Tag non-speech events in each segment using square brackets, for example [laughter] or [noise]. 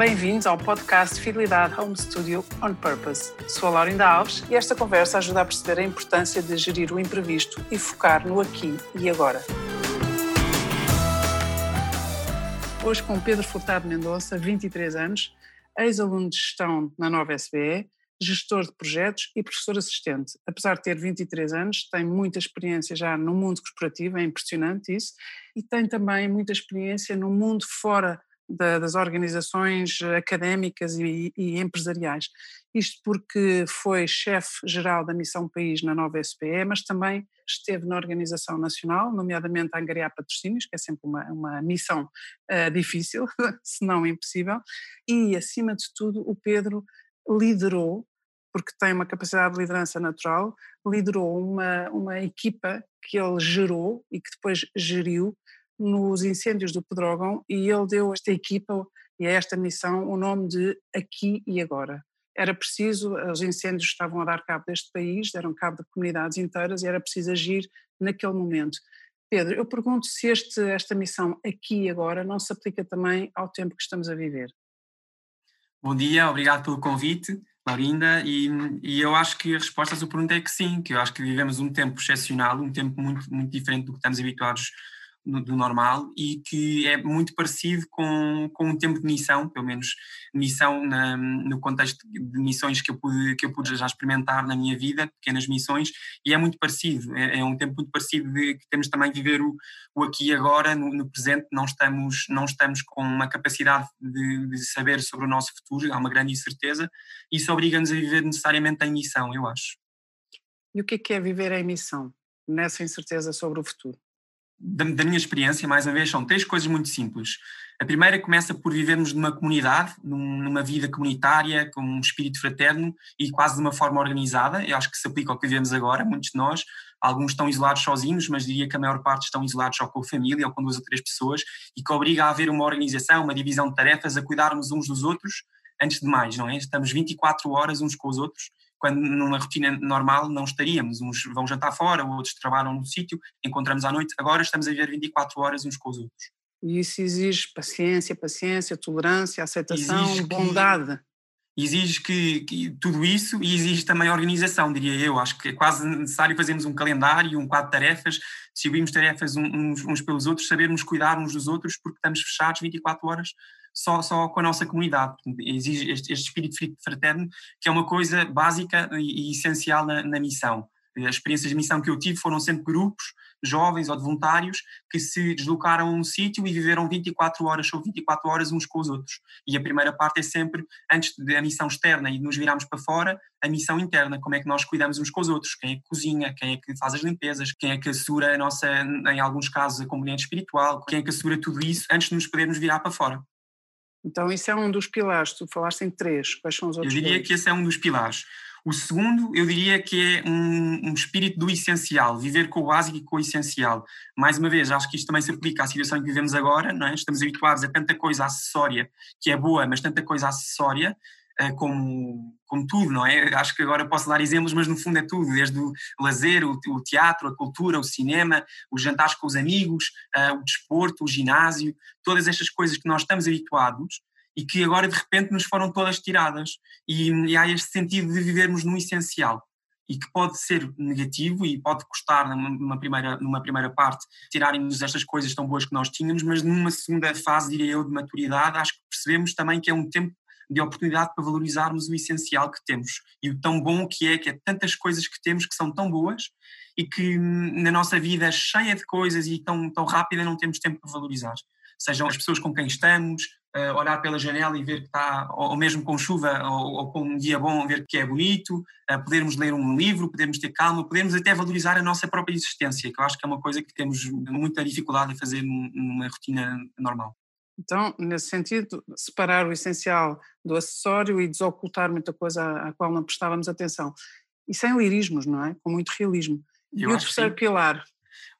Bem-vindos ao podcast Fidelidade Home Studio On Purpose. Sou a Laurinda Alves e esta conversa ajuda a perceber a importância de gerir o imprevisto e focar no aqui e agora. Hoje com Pedro Furtado Mendonça, 23 anos, ex-aluno de gestão na nova SBE, gestor de projetos e professor assistente. Apesar de ter 23 anos, tem muita experiência já no mundo corporativo, é impressionante isso, e tem também muita experiência no mundo fora da, das organizações académicas e, e, empresariais. Isto porque foi chefe geral da Missão País na nova SPE, mas também esteve na Organização Nacional, nomeadamente a angariar patrocínios, que é sempre uma, uma missão uh, difícil, [laughs] se não impossível, e acima de tudo o Pedro liderou porque tem uma capacidade de liderança natural, liderou uma, uma equipa que ele gerou e que depois geriu nos incêndios do Pedrógão e ele deu a esta equipa e a esta missão o nome de Aqui e Agora. Era preciso, os incêndios estavam a dar cabo deste país, deram cabo de comunidades inteiras e era preciso agir naquele momento. Pedro, eu pergunto se este, esta missão aqui e agora não se aplica também ao tempo que estamos a viver. Bom dia, obrigado pelo convite. Laurinda, e, e, eu acho que a resposta à sua pergunta é que sim, que eu acho que vivemos um tempo excepcional, um tempo muito, muito diferente do que estamos habituados do normal e que é muito parecido com, com um tempo de missão, pelo menos missão na, no contexto de missões que eu, pude, que eu pude já experimentar na minha vida, pequenas missões, e é muito parecido, é, é um tempo muito parecido de que temos também viver o, o aqui e agora, no, no, presente, não estamos, não estamos com uma capacidade de, de saber sobre o nosso futuro, há uma grande incerteza, e isso obriga-nos a viver necessariamente em missão, eu acho. E o que é, que é viver em missão, nessa incerteza sobre o futuro? Da, da, minha experiência, mais uma vez, são três coisas muito simples. A primeira começa por vivermos numa comunidade, num, numa vida comunitária, com um espírito fraterno e quase de uma forma organizada. Eu acho que se aplica ao que vivemos agora, muitos de nós. Alguns estão isolados sozinhos, mas diria que a maior parte estão isolados só com a família ou com duas ou três pessoas e que obriga a haver uma organização, uma divisão de tarefas, a cuidarmos uns dos outros antes de mais, não é? Estamos 24 horas uns com os outros quando numa rotina normal não estaríamos. Uns vão jantar fora, outros trabalham no sítio, encontramos à noite. Agora estamos a viver 24 horas uns com os outros. E isso exige paciência, paciência, tolerância, aceitação, exige bondade. Que, exige que, que, tudo isso e exige também organização, diria eu. Acho que é quase necessário fazermos um calendário, um quadro de tarefas, distribuirmos tarefas uns, uns pelos outros, sabermos cuidar uns dos outros, porque estamos fechados 24 horas só, só com a nossa comunidade. Exige este, este espírito fraterno, que é uma coisa básica e, e essencial na, na, missão. As experiências de missão que eu tive foram sempre grupos, jovens ou de voluntários, que se deslocaram a um sítio e viveram 24 horas ou 24 horas uns com os outros. E a primeira parte é sempre, antes da missão externa e nos virarmos para fora, a missão interna, como é que nós cuidamos uns com os outros, quem é que cozinha, quem é que faz as limpezas, quem é que assegura a nossa, em alguns casos, a componente espiritual, quem é que assegura tudo isso antes de nos podermos virar para fora. Então, isso é um dos pilares. Tu falaste em três. Quais são os outros? Eu diria dois? que esse é um dos pilares. O segundo, eu diria que é um, um, espírito do essencial, viver com o básico e com o essencial. Mais uma vez, acho que isto também se aplica à situação que vivemos agora, não é? Estamos habituados a tanta coisa acessória que é boa, mas tanta coisa acessória como, como tudo, não é? Acho que agora posso dar exemplos, mas no fundo é tudo, desde o lazer, o, o teatro, a cultura, o cinema, os jantares com os amigos, uh, o desporto, o ginásio, todas estas coisas que nós estamos habituados e que agora de repente nos foram todas tiradas. E, e há este sentido de vivermos no essencial e que pode ser negativo e pode custar numa primeira, numa primeira parte tirarem-nos estas coisas tão boas que nós tínhamos, mas numa segunda fase, diria eu, de maturidade, acho que percebemos também que é um tempo de oportunidade para valorizarmos o essencial que temos e o tão bom que é, que é tantas coisas que temos que são tão boas e que hum, na nossa vida cheia de coisas e tão, tão rápida não temos tempo para valorizar. Sejam as pessoas com quem estamos, uh, olhar pela janela e ver que está, ou, ou mesmo com chuva ou, ou, com um dia bom, ver que é bonito, uh, podermos ler um livro, podermos ter calma, podermos até valorizar a nossa própria existência, que eu acho que é uma coisa que temos muita dificuldade em fazer numa rotina normal. Então, nesse sentido, separar o essencial do acessório e desocultar muita coisa à, qual não prestávamos atenção. E sem lirismos, não é? Com muito realismo. Eu e o terceiro pilar?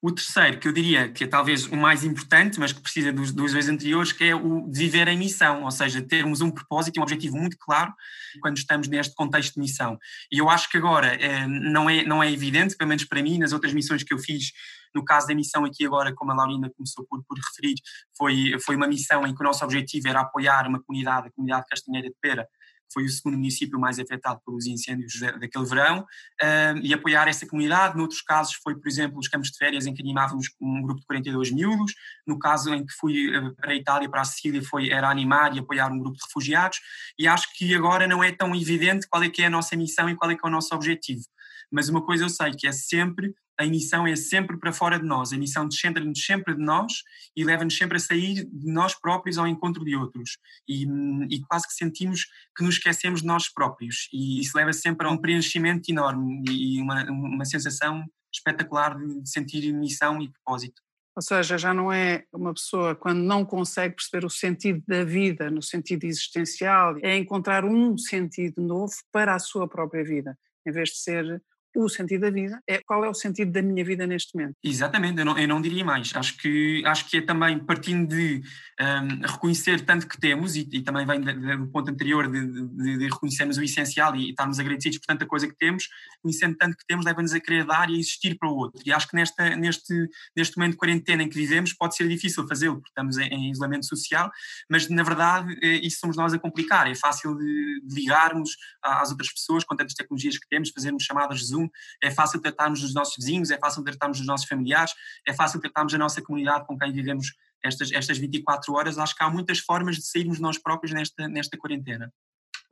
O terceiro, que eu diria que é talvez o mais importante, mas que precisa dos, dos dois anteriores, que é o de viver em missão, ou seja, termos um propósito e um objetivo muito claro quando estamos neste contexto de missão. E eu acho que agora é, não, é, não é evidente, pelo menos para mim, nas outras missões que eu fiz, no caso da missão aqui agora, como a Laurina começou por, por referir, foi, foi uma missão em que o nosso objetivo era apoiar uma comunidade, a comunidade Castanheira de Pera, foi o segundo município mais afetado pelos incêndios daquele verão, uh, e apoiar essa comunidade. Noutros casos foi, por exemplo, os campos de férias em que animávamos um grupo de 42 miúdos. No caso em que fui uh, para a Itália, para a Sicília, foi, era animar e apoiar um grupo de refugiados. E acho que agora não é tão evidente qual é que é a nossa missão e qual é que é o nosso objetivo. Mas uma coisa eu sei, que é sempre a emissão é sempre para fora de nós, a emissão descentra-nos sempre de nós e leva-nos sempre a sair de nós próprios ao encontro de outros. E, e, quase que sentimos que nos esquecemos de nós próprios. E isso leva sempre a um preenchimento enorme e uma, uma sensação espetacular de sentir missão e propósito. Ou seja, já não é uma pessoa quando não consegue perceber o sentido da vida, no sentido existencial, é encontrar um sentido novo para a sua própria vida, em vez de ser o sentido da vida é qual é o sentido da minha vida neste momento. Exatamente, eu não, eu não diria mais. Acho que, acho que é também partindo de um, reconhecer tanto que temos, e, e também vem do ponto anterior de, de, de, reconhecermos o essencial e, estarmos agradecidos por tanta coisa que temos, conhecendo tanto que temos, leva-nos a querer dar e existir para o outro. E acho que nesta, neste, neste momento de quarentena em que vivemos pode ser difícil fazê-lo, porque estamos em, em, isolamento social, mas na verdade é, isso somos nós a complicar. É fácil de, de ligarmos às outras pessoas com tantas tecnologias que temos, fazermos chamadas de Zoom, é fácil tratarmos dos nossos vizinhos, é fácil tratarmos dos nossos familiares, é fácil tratarmos a nossa comunidade com quem vivemos estas, estas 24 horas. Acho que há muitas formas de sairmos nós próprios nesta, nesta quarentena.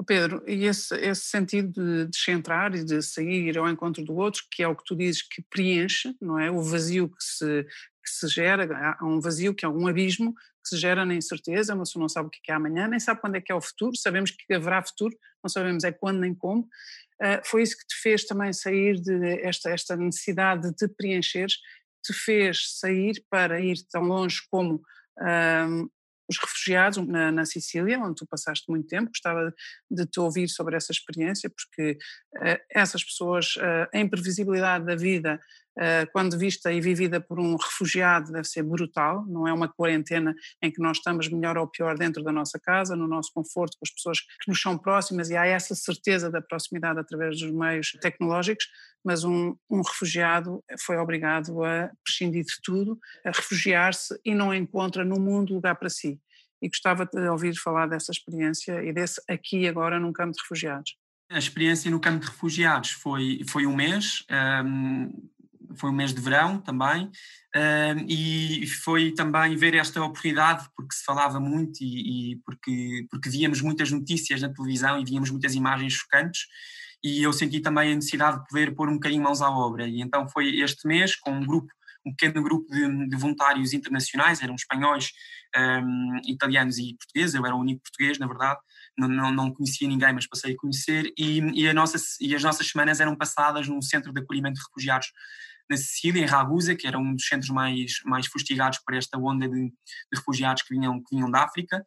Pedro, e esse, esse sentido de descentrar e de sair ao encontro do outro, que é o que tu dizes que preenche, não é? O vazio que se, que se gera, há um vazio que é um abismo que se gera na incerteza, uma pessoa não sabe o que é amanhã, nem sabe quando é que é o futuro, sabemos que haverá futuro, não sabemos é quando nem como. Uh, foi isso que te fez também sair de esta, esta necessidade de te preencher, te fez sair para ir tão longe como os refugiados na, na, Sicília, onde tu passaste muito tempo. Gostava de te ouvir sobre essa experiência, porque uh, essas pessoas, uh, a imprevisibilidade da vida, quando vista e vivida por um refugiado, deve ser brutal. Não é uma quarentena em que nós estamos melhor ou pior dentro da nossa casa, no nosso conforto, com as pessoas que nos são próximas, e há essa certeza da proximidade através dos meios tecnológicos, mas um, um refugiado foi obrigado a prescindir de tudo, a refugiar-se e não encontra no mundo lugar para si. E gostava de ouvir falar dessa experiência e desse aqui e agora num campo de refugiados. A experiência no campo de refugiados foi, foi um mês, um, foi um mês de verão também, e foi também ver esta oportunidade, porque se falava muito e, e porque, porque víamos muitas notícias na televisão e víamos muitas imagens chocantes, e eu senti também a necessidade de poder pôr um bocadinho mãos à obra. E então foi este mês, com um grupo, um pequeno grupo de, de voluntários internacionais, eram espanhóis, um, italianos e portugueses, eu era o único português, na verdade, não, não, não conhecia ninguém, mas passei a conhecer, e, e, a nossa, e as nossas semanas eram passadas no centro de acolhimento de refugiados na Sicília, em Ragusa, que era um dos centros mais, mais fustigados por esta onda de, de refugiados que vinham, que vinham da África,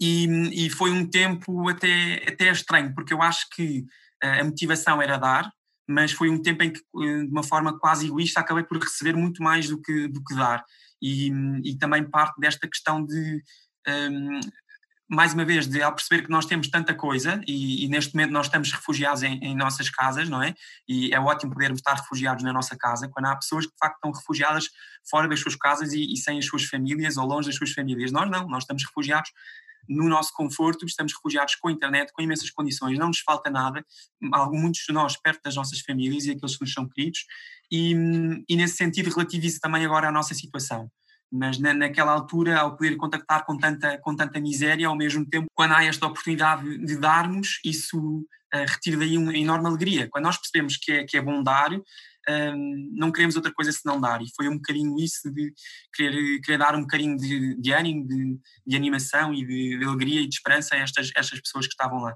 e, e, foi um tempo até, até estranho, porque eu acho que eh, a motivação era dar, mas foi um tempo em que, eh, de uma forma quase egoísta, acabei por receber muito mais do que, do que dar. E, e também parte desta questão de, um, ehm, mais uma vez, de ao perceber que nós temos tanta coisa e, e neste momento nós estamos refugiados em, em, nossas casas, não é? E é ótimo podermos estar refugiados na nossa casa, quando há pessoas que de facto estão refugiadas fora das suas casas e, e sem as suas famílias ou longe das suas famílias. Nós não, nós estamos refugiados no nosso conforto, estamos refugiados com a internet, com imensas condições, não nos falta nada, muitos de nós perto das nossas famílias e aqueles que nos são queridos, e, e nesse sentido relativizo também agora a nossa situação. Mas na, naquela altura, ao poder contactar com tanta, com tanta miséria, ao mesmo tempo, quando há esta oportunidade de darmos, isso uh, retira daí uma enorme alegria. Quando nós percebemos que é, que é bom dar, um, não queremos outra coisa senão dar. E foi um bocadinho isso de querer, querer dar um bocadinho de, de ânimo, de, de animação e de, de, alegria e de esperança a estas, estas pessoas que estavam lá.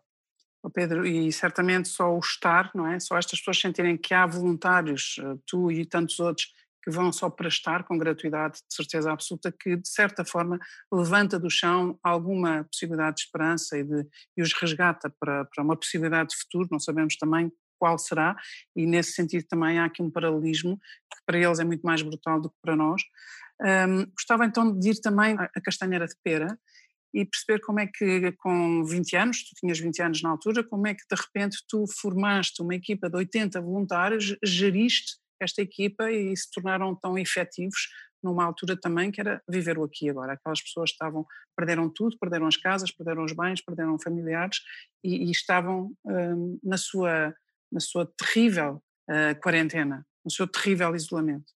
Oh Pedro, e certamente só o estar, não é? Só estas pessoas sentirem que há voluntários, eh, tu e tantos outros, que vão só para estar com gratuidade, de certeza absoluta, que de certa forma levanta do chão alguma possibilidade de esperança e, de, e os resgata para, para uma possibilidade de futuro. Não sabemos também qual será, e nesse sentido também há aqui um paralelismo, que para eles é muito mais brutal do que para nós. Um, gostava então de ir também à Castanheira de Pera e perceber como é que com 20 anos, tu tinhas 20 anos na altura, como é que de repente tu formaste uma equipa de 80 voluntários, geriste esta equipa e se tornaram tão efetivos numa altura também que era viver o aqui agora. Aquelas pessoas estavam, perderam tudo, perderam as casas, perderam os bens, perderam familiares e, e estavam um, na, sua, na sua terrível uh, quarentena, no seu terrível isolamento.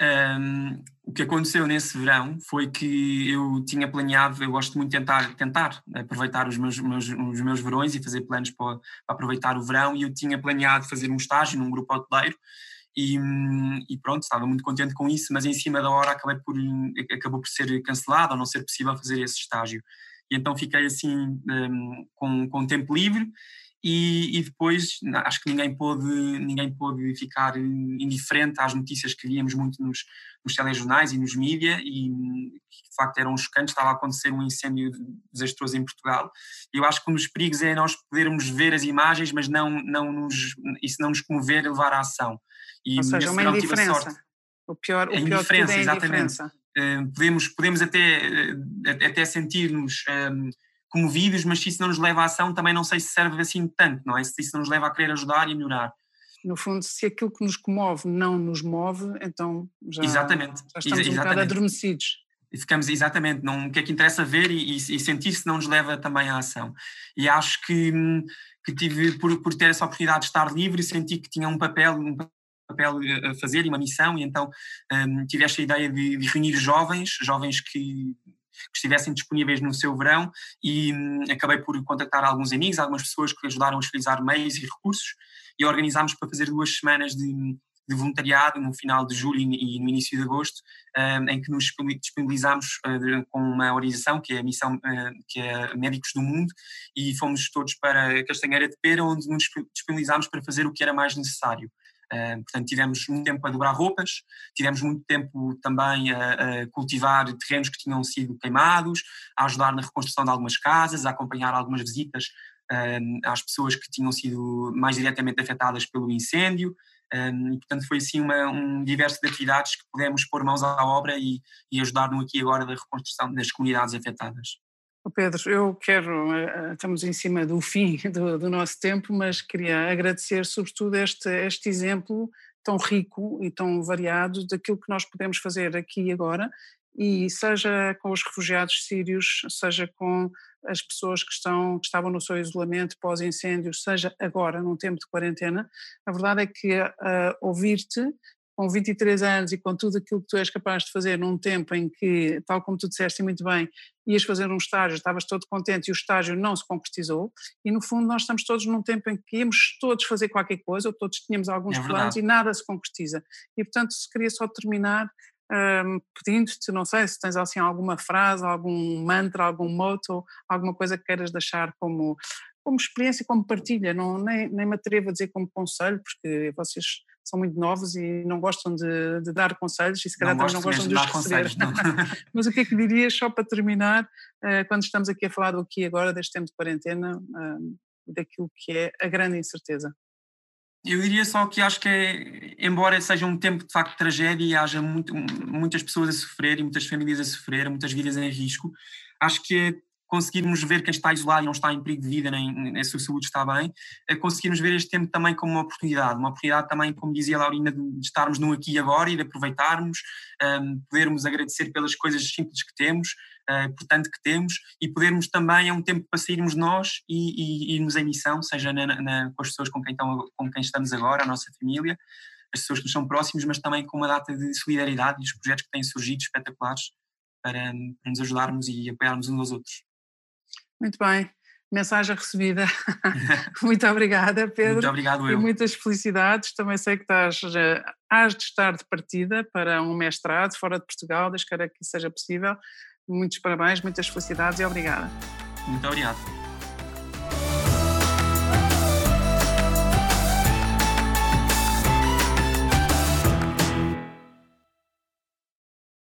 Um, o que aconteceu nesse verão foi que eu tinha planeado, eu gosto muito de tentar, tentar aproveitar os meus, meus, os meus verões e fazer planos para, para, aproveitar o verão e eu tinha planeado fazer um estágio num grupo hoteleiro e, e, pronto, estava muito contente com isso, mas em cima da hora acabei por, acabou por ser cancelado ou não ser possível fazer esse estágio. E então fiquei assim um, com, com tempo livre e, e, depois acho que ninguém pôde, ninguém pôde ficar indiferente às notícias que víamos muito nos, nos telejornais e nos mídias e que de facto eram chocantes, estava a acontecer um incêndio desastroso em Portugal. Eu acho que um dos perigos é nós podermos ver as imagens, mas não, não nos, isso não nos comover e levar à ação. E Ou seja, uma indiferença. O pior, o pior de tudo é a indiferença. Uh, podemos, podemos até, uh, até sentir-nos... Um, comovidos, mas se isso não nos leva à ação, também não sei se serve assim tanto, não é? Se isso não nos leva a querer ajudar e melhorar. No fundo, se aquilo que nos comove não nos move, então já, exatamente. já estamos exatamente. um bocado adormecidos. Ficamos, exatamente, não, o que é que interessa ver e, e, e sentir se não nos leva também à ação. E acho que, que tive, por, por ter essa oportunidade de estar livre, senti que tinha um papel, um papel a fazer e uma missão, e então um, tive esta ideia de, de reunir jovens, jovens que que estivessem disponíveis no seu verão e hum, acabei por contactar alguns amigos, algumas pessoas que ajudaram a utilizar meios e recursos e organizámos para fazer duas semanas de, de voluntariado no final de julho e no início de agosto, hum, em que nos disponibilizámos uh, com uma organização que é a missão uh, que é Médicos do Mundo e fomos todos para Castanheira de Pera, onde nos disponibilizámos para fazer o que era mais necessário. Uh, portanto, tivemos muito tempo a dobrar roupas, tivemos muito tempo também a, a, cultivar terrenos que tinham sido queimados, a ajudar na reconstrução de algumas casas, a acompanhar algumas visitas uh, às pessoas que tinham sido mais diretamente afetadas pelo incêndio. Um, e, portanto, foi assim uma, um diverso de atividades que pudemos pôr mãos à obra e, e ajudar no aqui e agora da reconstrução das comunidades afetadas. Pedro, eu quero, eh, eh, estamos em cima do fim [laughs] do, do, nosso tempo, mas queria agradecer sobretudo este, este exemplo tão rico e tão variado daquilo que nós podemos fazer aqui e agora, e seja com os refugiados sírios, seja com as pessoas que, estão, que estavam no seu isolamento pós-incêndio, seja agora, num tempo de quarentena, a verdade é que uh, ouvir-te com 23 anos e com tudo aquilo que tu és capaz de fazer num tempo em que, tal como tu disseste muito bem, ias fazer um estágio, estavas todo contente e o estágio não se concretizou, e no fundo nós estamos todos num tempo em que íamos todos fazer qualquer coisa, ou todos tínhamos alguns é planos e nada se concretiza. E portanto, se queria só terminar um, pedindo-te, não sei, se tens assim alguma frase, algum mantra, algum motto, alguma coisa que queiras deixar como como experiência, como partilha, não, nem, nem me atrevo a dizer como conselho, porque vocês são muito novos e não gostam de, de dar conselhos e se calhar também não gostam de os receber. [laughs] Mas o que é que dirias, só para terminar, uh, quando estamos aqui a falar do aqui agora, deste tempo de quarentena, uh, daquilo que é a grande incerteza? Eu diria só que acho que, é, embora seja um tempo de facto de tragédia e haja muito, muitas pessoas a sofrer e muitas famílias a sofrer, muitas vidas em risco, acho que é conseguirmos ver quem está isolado e não está em perigo de vida, nem, a sua saúde está bem, é conseguirmos ver este tempo também como uma oportunidade, uma oportunidade também, como dizia a Laurina, de, estarmos no aqui e agora e de aproveitarmos, um, podermos agradecer pelas coisas simples que temos, uh, portanto que temos, e podermos também, é um tempo para sairmos nós e, e, irmos em missão, seja na, na, com as pessoas com quem, estão, com quem estamos agora, a nossa família, as pessoas que nos são próximos, mas também com uma data de solidariedade e os projetos que têm surgido espetaculares para, para nos ajudarmos e apoiarmos uns aos outros. Muito bem. Mensagem recebida. [laughs] Muito obrigada, Pedro. Muito obrigado, eu. E muitas felicidades. Também sei que estás, has de estar de partida para um mestrado fora de Portugal, queira que seja possível. Muitos parabéns, muitas felicidades e obrigada. Muito obrigado.